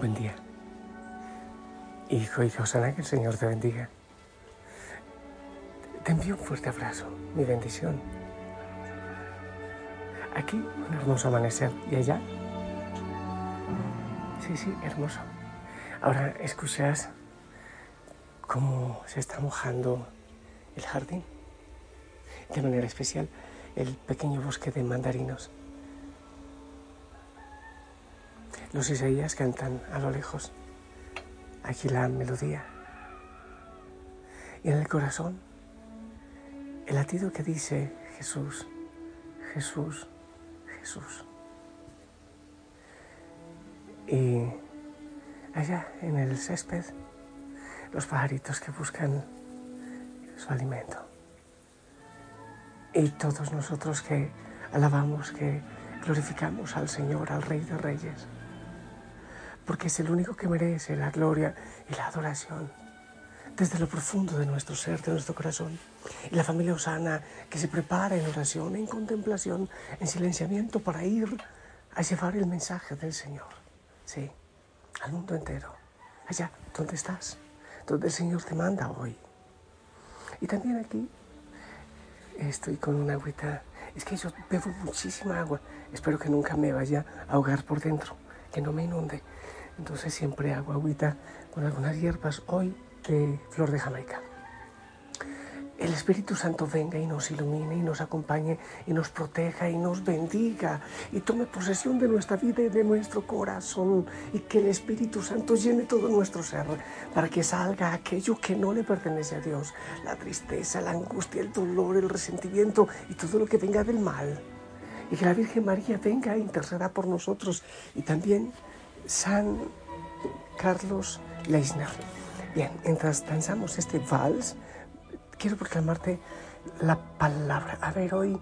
Buen día. Hijo y Josana, que el Señor te bendiga. Te envío un fuerte abrazo, mi bendición. Aquí un hermoso amanecer y allá. Sí, sí, hermoso. Ahora escuchas cómo se está mojando el jardín. De manera especial, el pequeño bosque de mandarinos. Los Isaías cantan a lo lejos. Aquí la melodía. Y en el corazón, el latido que dice Jesús, Jesús, Jesús. Y allá en el césped, los pajaritos que buscan su alimento. Y todos nosotros que alabamos, que glorificamos al Señor, al Rey de Reyes porque es el único que merece la gloria y la adoración desde lo profundo de nuestro ser, de nuestro corazón. Y la familia Osana que se prepara en oración, en contemplación, en silenciamiento para ir a llevar el mensaje del Señor, sí, al mundo entero, allá donde estás, donde el Señor te manda hoy. Y también aquí estoy con una agüita, es que yo bebo muchísima agua, espero que nunca me vaya a ahogar por dentro, que no me inunde. Entonces siempre hago agüita con algunas hierbas, hoy de flor de Jamaica. El Espíritu Santo venga y nos ilumine y nos acompañe y nos proteja y nos bendiga y tome posesión de nuestra vida y de nuestro corazón y que el Espíritu Santo llene todo nuestro ser para que salga aquello que no le pertenece a Dios, la tristeza, la angustia, el dolor, el resentimiento y todo lo que venga del mal. Y que la Virgen María venga e interceda por nosotros y también San Carlos Leisner. Bien, mientras danzamos este vals, quiero proclamarte la palabra. A ver, hoy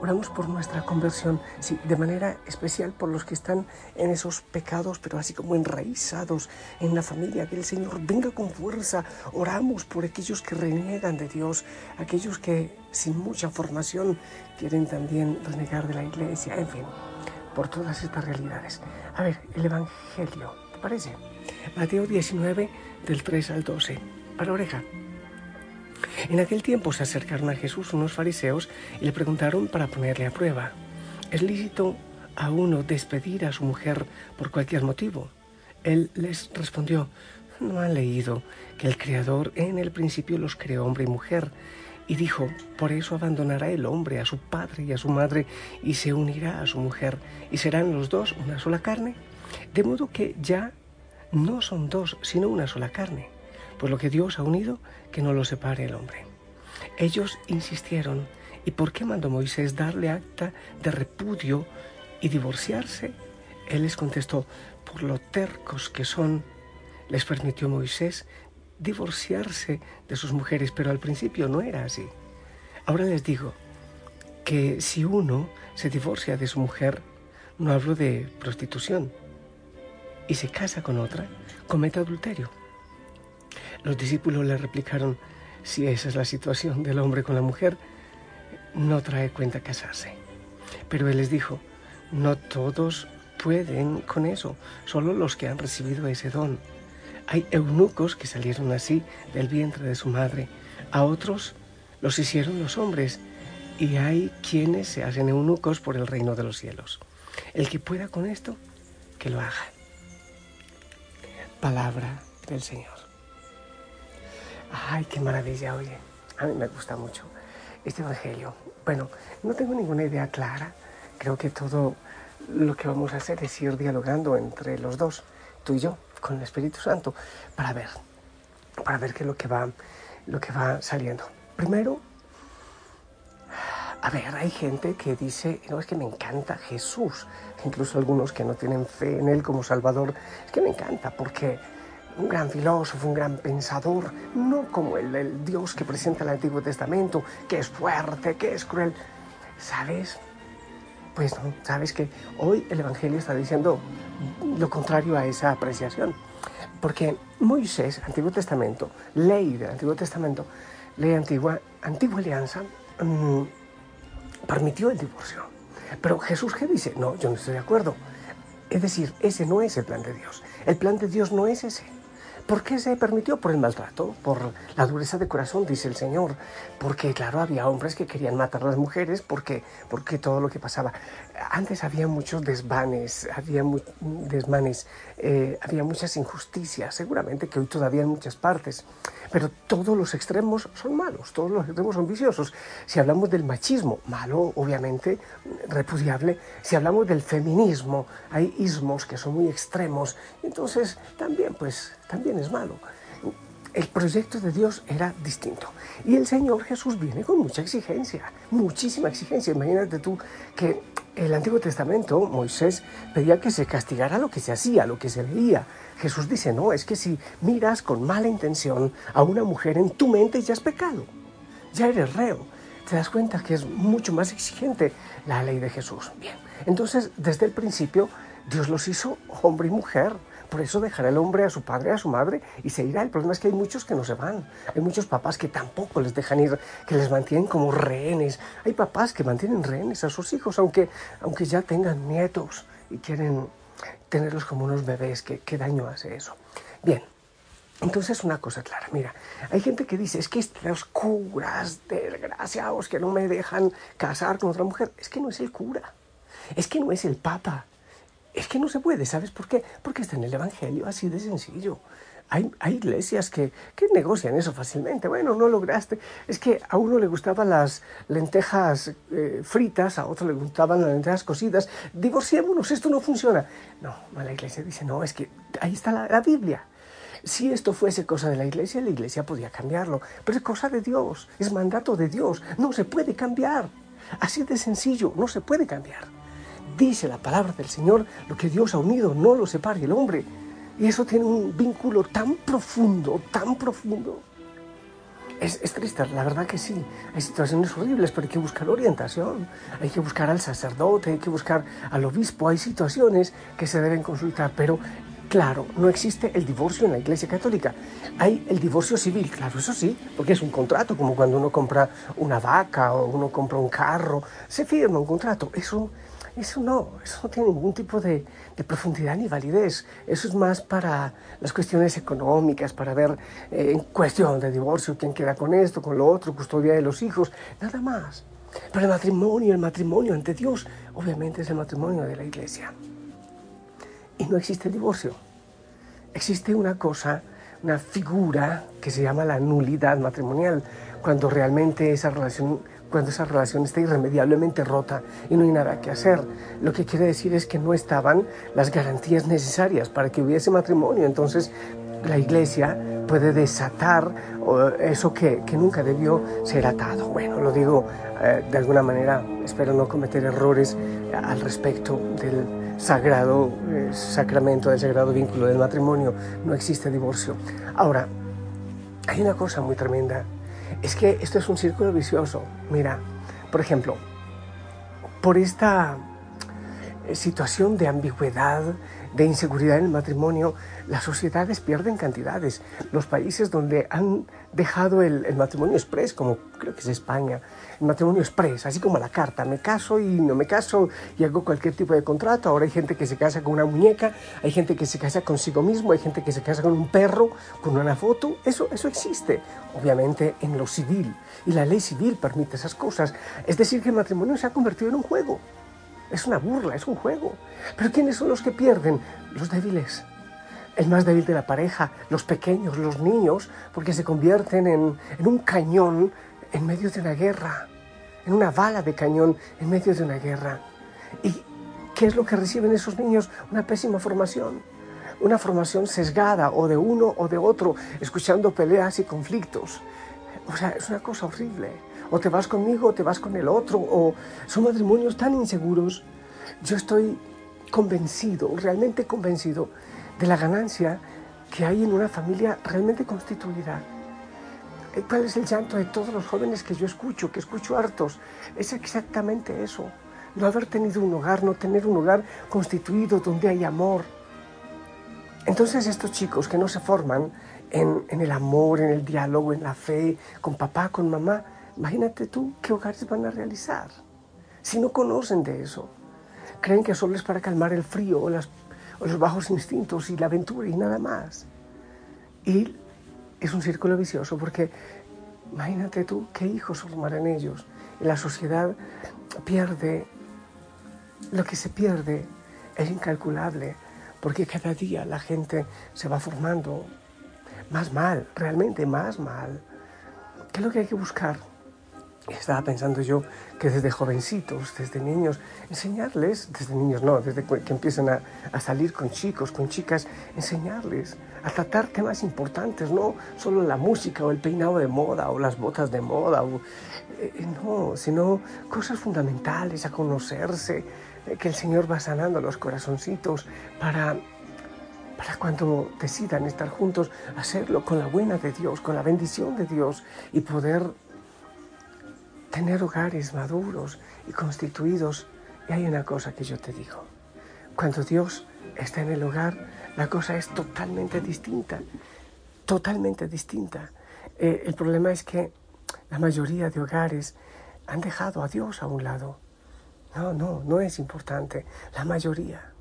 oramos por nuestra conversión, sí, de manera especial por los que están en esos pecados, pero así como enraizados en la familia, que el Señor venga con fuerza. Oramos por aquellos que reniegan de Dios, aquellos que sin mucha formación quieren también renegar de la iglesia, en fin por todas estas realidades. A ver, el Evangelio, ¿te parece? Mateo 19, del 3 al 12. Para oreja. En aquel tiempo se acercaron a Jesús unos fariseos y le preguntaron para ponerle a prueba, ¿es lícito a uno despedir a su mujer por cualquier motivo? Él les respondió, no han leído que el Creador en el principio los creó hombre y mujer y dijo, por eso abandonará el hombre a su padre y a su madre y se unirá a su mujer y serán los dos una sola carne. De modo que ya no son dos, sino una sola carne. Pues lo que Dios ha unido, que no lo separe el hombre. Ellos insistieron, ¿y por qué mandó Moisés darle acta de repudio y divorciarse? Él les contestó, por lo tercos que son, les permitió Moisés divorciarse de sus mujeres, pero al principio no era así. Ahora les digo que si uno se divorcia de su mujer, no hablo de prostitución, y se casa con otra, comete adulterio. Los discípulos le replicaron, si esa es la situación del hombre con la mujer, no trae cuenta casarse. Pero él les dijo, no todos pueden con eso, solo los que han recibido ese don. Hay eunucos que salieron así del vientre de su madre, a otros los hicieron los hombres, y hay quienes se hacen eunucos por el reino de los cielos. El que pueda con esto, que lo haga. Palabra del Señor. Ay, qué maravilla, oye. A mí me gusta mucho este Evangelio. Bueno, no tengo ninguna idea clara. Creo que todo lo que vamos a hacer es ir dialogando entre los dos, tú y yo con el Espíritu Santo para ver, para ver qué es lo que va, lo que va saliendo. Primero, a ver, hay gente que dice, no, es que me encanta Jesús, incluso algunos que no tienen fe en Él como Salvador, es que me encanta porque un gran filósofo, un gran pensador, no como el, el Dios que presenta el Antiguo Testamento, que es fuerte, que es cruel. ¿Sabes? Pues no, sabes que hoy el Evangelio está diciendo lo contrario a esa apreciación. Porque Moisés, Antiguo Testamento, ley del Antiguo Testamento, ley antigua, antigua alianza, mm, permitió el divorcio. Pero Jesús, ¿qué dice? No, yo no estoy de acuerdo. Es decir, ese no es el plan de Dios. El plan de Dios no es ese. ¿Por qué se permitió? Por el maltrato, por la dureza de corazón, dice el Señor. Porque, claro, había hombres que querían matar a las mujeres porque, porque todo lo que pasaba. Antes había muchos desvanes, había desmanes, eh, había muchas injusticias, seguramente que hoy todavía en muchas partes. Pero todos los extremos son malos, todos los extremos son viciosos. Si hablamos del machismo, malo, obviamente, repudiable. Si hablamos del feminismo, hay ismos que son muy extremos. Entonces, también, pues, también es malo. El proyecto de Dios era distinto. Y el Señor Jesús viene con mucha exigencia, muchísima exigencia. Imagínate tú que el Antiguo Testamento, Moisés pedía que se castigara lo que se hacía, lo que se leía. Jesús dice, no, es que si miras con mala intención a una mujer en tu mente ya es pecado, ya eres reo. Te das cuenta que es mucho más exigente la ley de Jesús. Bien, entonces desde el principio Dios los hizo hombre y mujer por eso dejará el hombre a su padre, a su madre y se irá. El problema es que hay muchos que no se van. Hay muchos papás que tampoco les dejan ir, que les mantienen como rehenes. Hay papás que mantienen rehenes a sus hijos, aunque, aunque ya tengan nietos y quieren tenerlos como unos bebés. ¿Qué, qué daño hace eso? Bien, entonces, una cosa clara, mira, hay gente que dice, es que los curas desgraciados que no me dejan casar con otra mujer, es que no es el cura, es que no es el papa, es que no se puede, ¿sabes por qué? Porque está en el Evangelio, así de sencillo. Hay, iglesias que, que, negocian eso fácilmente. Bueno, no lograste. Es que a uno le gustaban las lentejas eh, fritas, a otro le gustaban las lentejas cocidas. Divorciémonos, esto no funciona. No, la iglesia dice, no, es que ahí está la, la Biblia. Si esto fuese cosa de la iglesia, la iglesia podía cambiarlo. Pero es cosa de Dios, es mandato de Dios. No se puede cambiar. Así de sencillo, no se puede cambiar dice la palabra del Señor, lo que Dios ha unido no lo separe el hombre. Y eso tiene un vínculo tan profundo, tan profundo. Es, es, triste, la verdad que sí. Hay situaciones horribles, pero hay que buscar orientación. Hay que buscar al sacerdote, hay que buscar al obispo. Hay situaciones que se deben consultar, pero claro, no existe el divorcio en la Iglesia Católica. Hay el divorcio civil, claro, eso sí, porque es un contrato, como cuando uno compra una vaca o uno compra un carro. Se firma un contrato. Eso eso no, eso no tiene ningún tipo de, profundidad ni validez. Eso es más para las cuestiones económicas, para ver eh, en cuestión de divorcio quién queda con esto, con lo otro, custodia de los hijos, nada más. Pero el matrimonio, el matrimonio ante Dios, obviamente es el matrimonio de la iglesia. Y no existe divorcio. Existe una cosa, una figura que se llama la nulidad matrimonial, cuando realmente esa relación cuando esa relación está irremediablemente rota y no hay nada que hacer. Lo que quiere decir es que no estaban las garantías necesarias para que hubiese matrimonio. Entonces la iglesia puede desatar eso que, que nunca debió ser atado. Bueno, lo digo eh, de alguna manera, espero no cometer errores al respecto del sagrado eh, sacramento, del sagrado vínculo del matrimonio. No existe divorcio. Ahora, hay una cosa muy tremenda es que esto es un círculo vicioso. Mira, por ejemplo, por esta eh, situación de ambigüedad, de inseguridad en el matrimonio, las sociedades pierden cantidades. Los países donde han dejado el, matrimonio express, como creo que es España, el matrimonio express, así como la carta, me caso y no me caso y hago cualquier tipo de contrato. Ahora hay gente que se casa con una muñeca, hay gente que se casa consigo mismo, hay gente que se casa con un perro, con una foto. Eso, eso existe, obviamente, en lo civil. Y la ley civil permite esas cosas. Es decir, que el matrimonio se ha convertido en un juego. Es una burla, es un juego. Pero ¿quiénes son los que pierden? Los débiles. El más débil de la pareja, los pequeños, los niños, porque se convierten en, en un cañón en medio de una guerra, en una bala de cañón en medio de una guerra. ¿Y qué es lo que reciben esos niños? Una pésima formación, una formación sesgada o de uno o de otro, escuchando peleas y conflictos. O sea, es una cosa horrible o te vas conmigo o te vas con el otro, o son matrimonios tan inseguros. Yo estoy convencido, realmente convencido de la ganancia que hay en una familia realmente constituida. Eh, ¿Cuál es el llanto de todos los jóvenes que yo escucho, que escucho hartos? Es exactamente eso. No haber tenido un hogar, no tener un hogar constituido donde hay amor. Entonces estos chicos que no se forman en, el amor, en el diálogo, en la fe, con papá, con mamá, Imagínate tú qué hogares van a realizar si no conocen de eso. Creen que solo es para calmar el frío o las los bajos instintos y la aventura y nada más. Y es un círculo vicioso porque imagínate tú qué hijos formarán ellos. La sociedad pierde, lo que se pierde es incalculable porque cada día la gente se va formando más mal, realmente más mal. ¿Qué es lo que hay que buscar? Estaba pensando yo que desde jovencitos, desde niños, enseñarles, desde niños no, desde que empiezan a, a, salir con chicos, con chicas, enseñarles a tratar temas importantes, no solo la música o el peinado de moda o las botas de moda, o, eh, no, sino cosas fundamentales, a conocerse, eh, que el Señor va sanando los corazoncitos para para cuando decidan estar juntos, hacerlo con la buena de Dios, con la bendición de Dios y poder tener hogares maduros y constituidos. Y hay una cosa que yo te digo, cuando Dios está en el hogar, la cosa es totalmente distinta, totalmente distinta. Eh, el problema es que la mayoría de hogares han dejado a Dios a un lado. No, no, no es importante, la mayoría.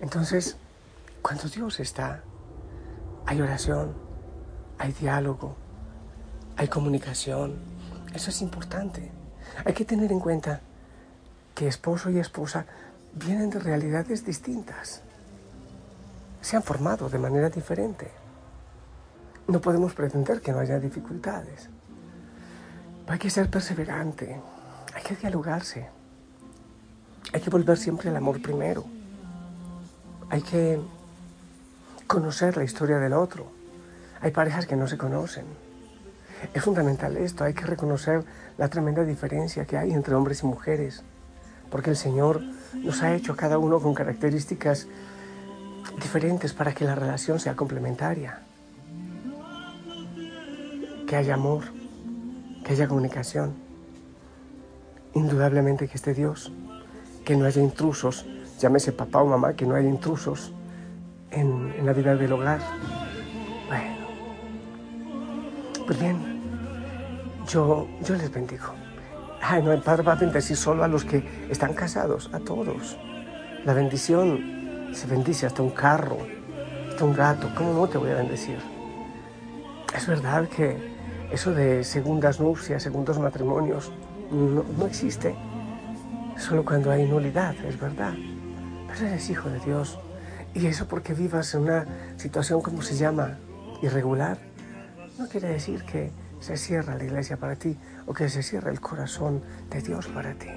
Entonces, cuando Dios está, hay oración, hay diálogo, hay comunicación. Eso es importante. Hay que tener en cuenta que esposo y esposa vienen de realidades distintas. Se han formado de manera diferente. No podemos pretender que no haya dificultades. Hay que ser perseverante, hay que dialogarse, hay que volver siempre al amor primero, hay que conocer la historia del otro. Hay parejas que no se conocen. Es fundamental esto, hay que reconocer la tremenda diferencia que hay entre hombres y mujeres, porque el Señor nos ha hecho cada uno con características diferentes para que la relación sea complementaria, que haya amor, que haya comunicación, indudablemente que esté Dios, que no haya intrusos, llámese papá o mamá, que no haya intrusos en, la vida del hogar. Bueno, pues bien, yo, les bendigo. Ay, no, el Padre va a bendecir solo a los que están casados, a todos. La bendición se bendice hasta un carro, hasta un gato. ¿Cómo no te voy a bendecir? Es verdad que eso de segundas nupcias, segundos matrimonios, no, no existe. Solo cuando hay nulidad, es verdad. Pero eres hijo de Dios y eso porque vivas en una situación como se llama irregular, no quiere decir que se cierra la iglesia para ti o que se cierra el corazón de Dios para ti.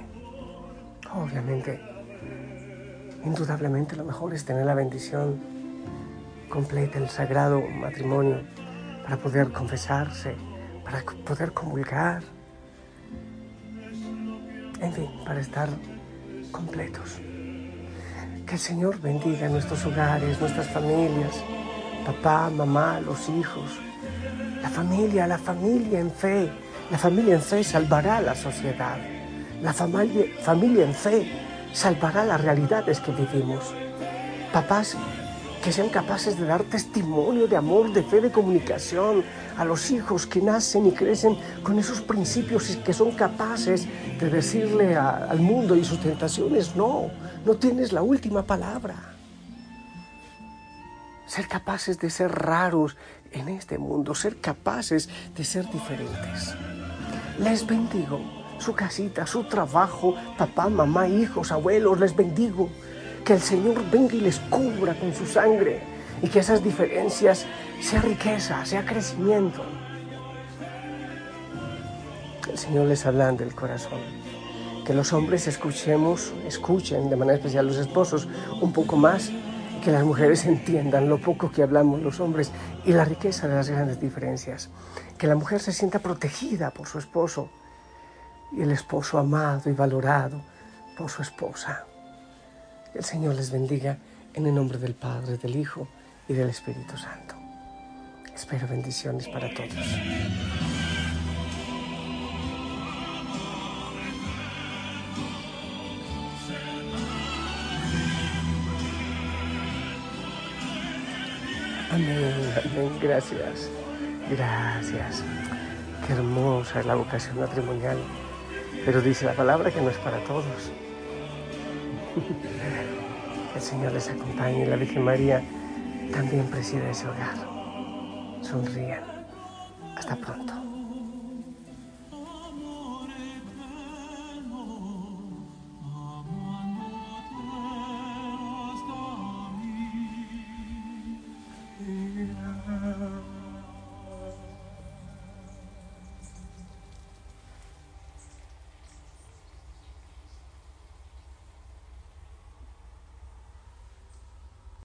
Obviamente, indudablemente lo mejor es tener la bendición completa, el sagrado matrimonio, para poder confesarse, para poder comulgar, en fin, para estar completos. Que el Señor bendiga nuestros hogares, nuestras familias, papá, mamá, los hijos. La familia, la familia en fe. La familia en fe salvará la sociedad. La familia, familia en fe salvará las realidades que vivimos. Papás que sean capaces de dar testimonio de amor, de fe, de comunicación a los hijos que nacen y crecen con esos principios y que son capaces de decirle al mundo y sus tentaciones, no, no tienes la última palabra. Ser capaces de ser raros en este mundo, ser capaces de ser diferentes. Les bendigo su casita, su trabajo, papá, mamá, hijos, abuelos, les bendigo que el Señor venga y les cubra con su sangre y que esas diferencias sea riqueza, sea crecimiento. El Señor les habla del corazón. Que los hombres escuchemos, escuchen de manera especial los esposos un poco más, que las mujeres entiendan lo poco que hablamos los hombres y la riqueza de las grandes diferencias. Que la mujer se sienta protegida por su esposo y el esposo amado y valorado por su esposa. El Señor les bendiga en el nombre del Padre, del Hijo y del Espíritu Santo. Espero bendiciones para todos. Amén, amén, gracias, gracias. Qué hermosa es la vocación matrimonial, pero dice la palabra que no es para todos. El Señor les acompañe y la Virgen María también preside ese hogar. Sonríen. Hasta pronto.